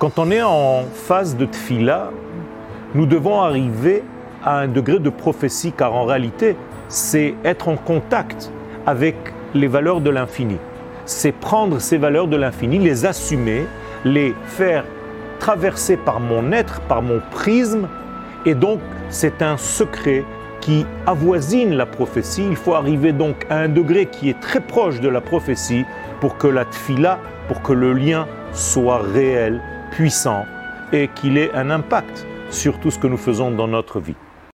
Quand on est en phase de tfila, nous devons arriver à un degré de prophétie, car en réalité, c'est être en contact avec les valeurs de l'infini. C'est prendre ces valeurs de l'infini, les assumer, les faire traverser par mon être, par mon prisme, et donc c'est un secret qui avoisine la prophétie. Il faut arriver donc à un degré qui est très proche de la prophétie pour que la tfila, pour que le lien soit réel, puissant et qu'il ait un impact sur tout ce que nous faisons dans notre vie.